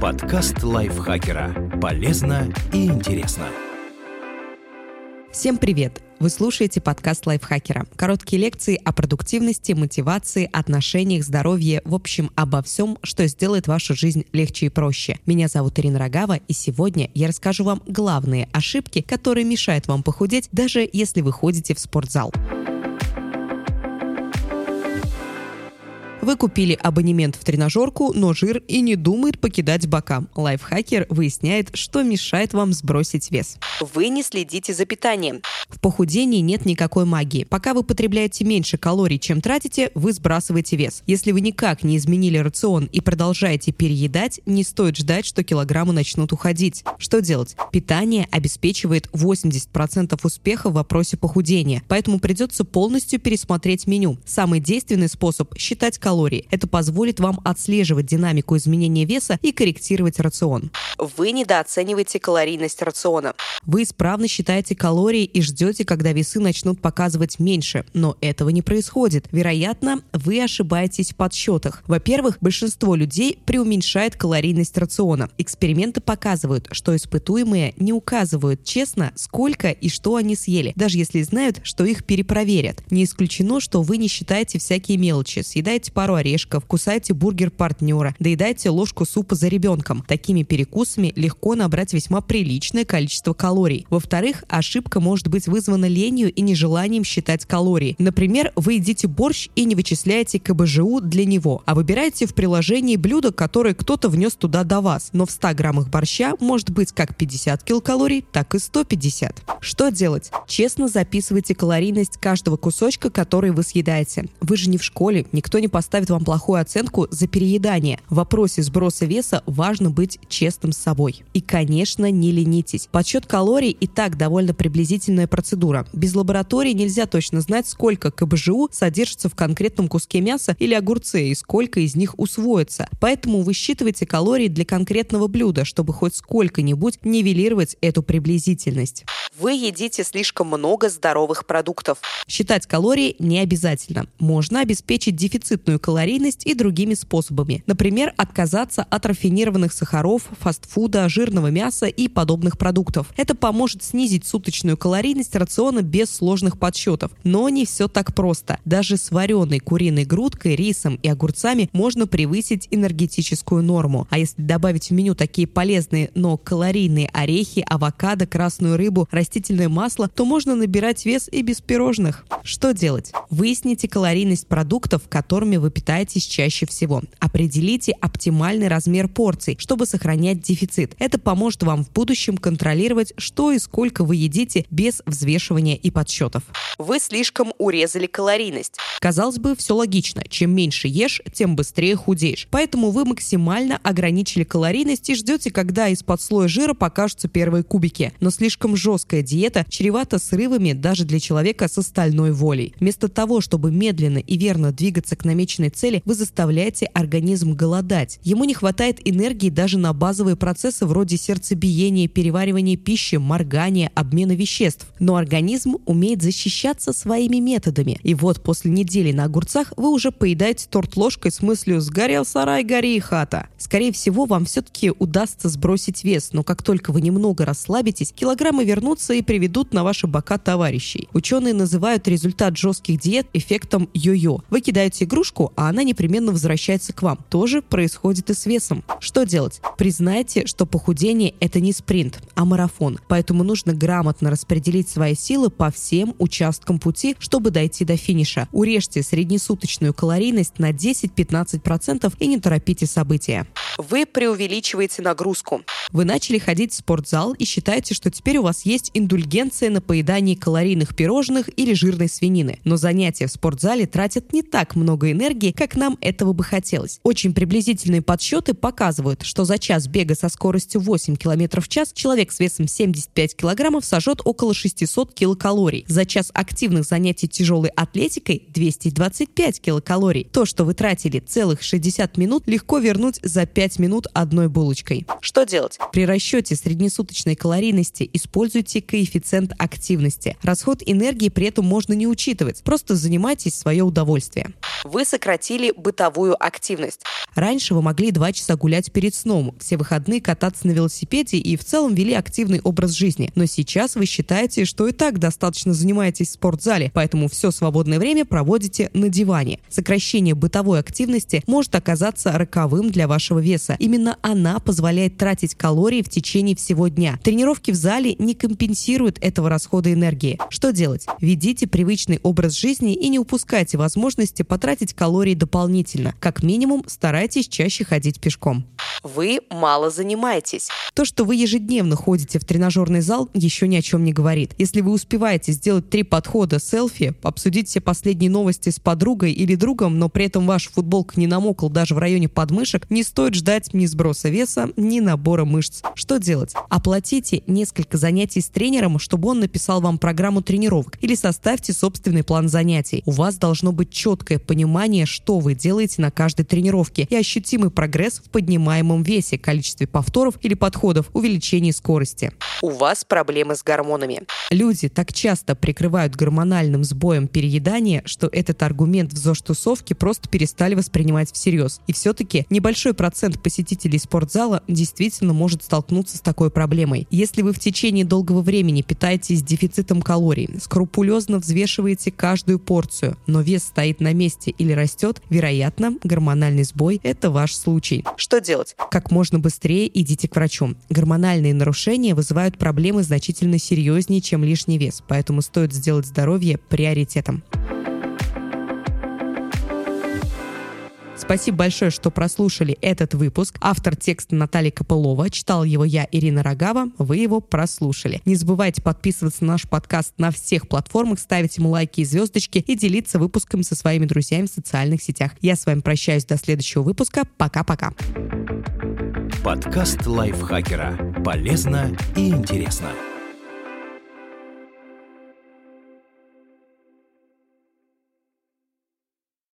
Подкаст лайфхакера. Полезно и интересно. Всем привет! Вы слушаете подкаст лайфхакера. Короткие лекции о продуктивности, мотивации, отношениях, здоровье, в общем, обо всем, что сделает вашу жизнь легче и проще. Меня зовут Ирина Рогава, и сегодня я расскажу вам главные ошибки, которые мешают вам похудеть, даже если вы ходите в спортзал. Вы купили абонемент в тренажерку, но жир и не думает покидать бока. Лайфхакер выясняет, что мешает вам сбросить вес. Вы не следите за питанием. В похудении нет никакой магии. Пока вы потребляете меньше калорий, чем тратите, вы сбрасываете вес. Если вы никак не изменили рацион и продолжаете переедать, не стоит ждать, что килограммы начнут уходить. Что делать? Питание обеспечивает 80% успеха в вопросе похудения, поэтому придется полностью пересмотреть меню. Самый действенный способ – считать калорий. Это позволит вам отслеживать динамику изменения веса и корректировать рацион. Вы недооцениваете калорийность рациона. Вы исправно считаете калории и ждете, когда весы начнут показывать меньше, но этого не происходит. Вероятно, вы ошибаетесь в подсчетах. Во-первых, большинство людей преуменьшает калорийность рациона. Эксперименты показывают, что испытуемые не указывают честно, сколько и что они съели, даже если знают, что их перепроверят. Не исключено, что вы не считаете всякие мелочи, съедаете пару орешков, кусайте бургер партнера, доедайте ложку супа за ребенком. Такими перекусами легко набрать весьма приличное количество калорий. Во-вторых, ошибка может быть вызвана ленью и нежеланием считать калории. Например, вы едите борщ и не вычисляете КБЖУ для него, а выбираете в приложении блюдо, которое кто-то внес туда до вас. Но в 100 граммах борща может быть как 50 килокалорий, так и 150. Что делать? Честно записывайте калорийность каждого кусочка, который вы съедаете. Вы же не в школе, никто не поставит поставит вам плохую оценку за переедание. В вопросе сброса веса важно быть честным с собой. И, конечно, не ленитесь. Подсчет калорий и так довольно приблизительная процедура. Без лаборатории нельзя точно знать, сколько КБЖУ содержится в конкретном куске мяса или огурце и сколько из них усвоится. Поэтому высчитывайте калории для конкретного блюда, чтобы хоть сколько-нибудь нивелировать эту приблизительность. Вы едите слишком много здоровых продуктов. Считать калории не обязательно. Можно обеспечить дефицитную калорийность и другими способами. Например, отказаться от рафинированных сахаров, фастфуда, жирного мяса и подобных продуктов. Это поможет снизить суточную калорийность рациона без сложных подсчетов. Но не все так просто. Даже с вареной куриной грудкой, рисом и огурцами можно превысить энергетическую норму. А если добавить в меню такие полезные, но калорийные орехи, авокадо, красную рыбу, растительное масло, то можно набирать вес и без пирожных. Что делать? Выясните калорийность продуктов, которыми вы питаетесь чаще всего. Определите оптимальный размер порций, чтобы сохранять дефицит. Это поможет вам в будущем контролировать, что и сколько вы едите без взвешивания и подсчетов. Вы слишком урезали калорийность. Казалось бы, все логично. Чем меньше ешь, тем быстрее худеешь. Поэтому вы максимально ограничили калорийность и ждете, когда из-под слоя жира покажутся первые кубики. Но слишком жесткая диета чревата срывами даже для человека с остальной волей. Вместо того, чтобы медленно и верно двигаться к намеченной конечной цели, вы заставляете организм голодать. Ему не хватает энергии даже на базовые процессы вроде сердцебиения, переваривания пищи, моргания, обмена веществ. Но организм умеет защищаться своими методами. И вот после недели на огурцах вы уже поедаете торт ложкой с мыслью «сгорел сарай, гори и хата». Скорее всего, вам все-таки удастся сбросить вес, но как только вы немного расслабитесь, килограммы вернутся и приведут на ваши бока товарищей. Ученые называют результат жестких диет эффектом йо-йо. Вы кидаете игрушку, а она непременно возвращается к вам. Тоже происходит и с весом. Что делать? Признайте, что похудение – это не спринт, а марафон. Поэтому нужно грамотно распределить свои силы по всем участкам пути, чтобы дойти до финиша. Урежьте среднесуточную калорийность на 10-15% и не торопите события. Вы преувеличиваете нагрузку. Вы начали ходить в спортзал и считаете, что теперь у вас есть индульгенция на поедание калорийных пирожных или жирной свинины. Но занятия в спортзале тратят не так много энергии, энергии, как нам этого бы хотелось. Очень приблизительные подсчеты показывают, что за час бега со скоростью 8 км в час человек с весом 75 кг сожжет около 600 килокалорий. За час активных занятий тяжелой атлетикой 225 килокалорий. То, что вы тратили целых 60 минут, легко вернуть за 5 5 минут одной булочкой. Что делать? При расчете среднесуточной калорийности используйте коэффициент активности. Расход энергии при этом можно не учитывать. Просто занимайтесь в свое удовольствие. Вы сократили бытовую активность. Раньше вы могли два часа гулять перед сном, все выходные кататься на велосипеде и в целом вели активный образ жизни. Но сейчас вы считаете, что и так достаточно занимаетесь в спортзале, поэтому все свободное время проводите на диване. Сокращение бытовой активности может оказаться роковым для вашего веса. Именно она позволяет тратить калории в течение всего дня. Тренировки в зале не компенсируют этого расхода энергии. Что делать? Ведите привычный образ жизни и не упускайте возможности потратить калории дополнительно. Как минимум, старайтесь чаще ходить пешком. Вы мало занимаетесь. То, что вы ежедневно ходите в тренажерный зал, еще ни о чем не говорит. Если вы успеваете сделать три подхода селфи, обсудить все последние новости с подругой или другом, но при этом ваша футболка не намокла даже в районе подмышек, не стоит ждать ни сброса веса, ни набора мышц. Что делать? Оплатите несколько занятий с тренером, чтобы он написал вам программу тренировок или составьте собственный план занятий. У вас должно быть четкое понимание, что вы делаете на каждой тренировке и ощутимый прогресс в поднимаемом весе, количестве повторов или подходов, увеличении скорости. У вас проблемы с гормонами. Люди так часто прикрывают гормональным сбоем переедания, что этот аргумент в ЗОЖ-тусовке просто перестали воспринимать всерьез. И все-таки небольшой процент посетителей спортзала действительно может столкнуться с такой проблемой. Если вы в течение долгого времени питаетесь дефицитом калорий, скрупулезно взвешиваете каждую порцию, но вес стоит на месте или растет, вероятно, гормональный сбой – это ваш случай. Что делать? Как можно быстрее идите к врачу. Гормональные нарушения вызывают проблемы значительно серьезнее, чем лишний вес, поэтому стоит сделать здоровье приоритетом. Спасибо большое, что прослушали этот выпуск. Автор текста Наталья Копылова. Читал его я, Ирина Рогава. Вы его прослушали. Не забывайте подписываться на наш подкаст на всех платформах, ставить ему лайки и звездочки и делиться выпусками со своими друзьями в социальных сетях. Я с вами прощаюсь до следующего выпуска. Пока-пока. Подкаст лайфхакера. Полезно и интересно.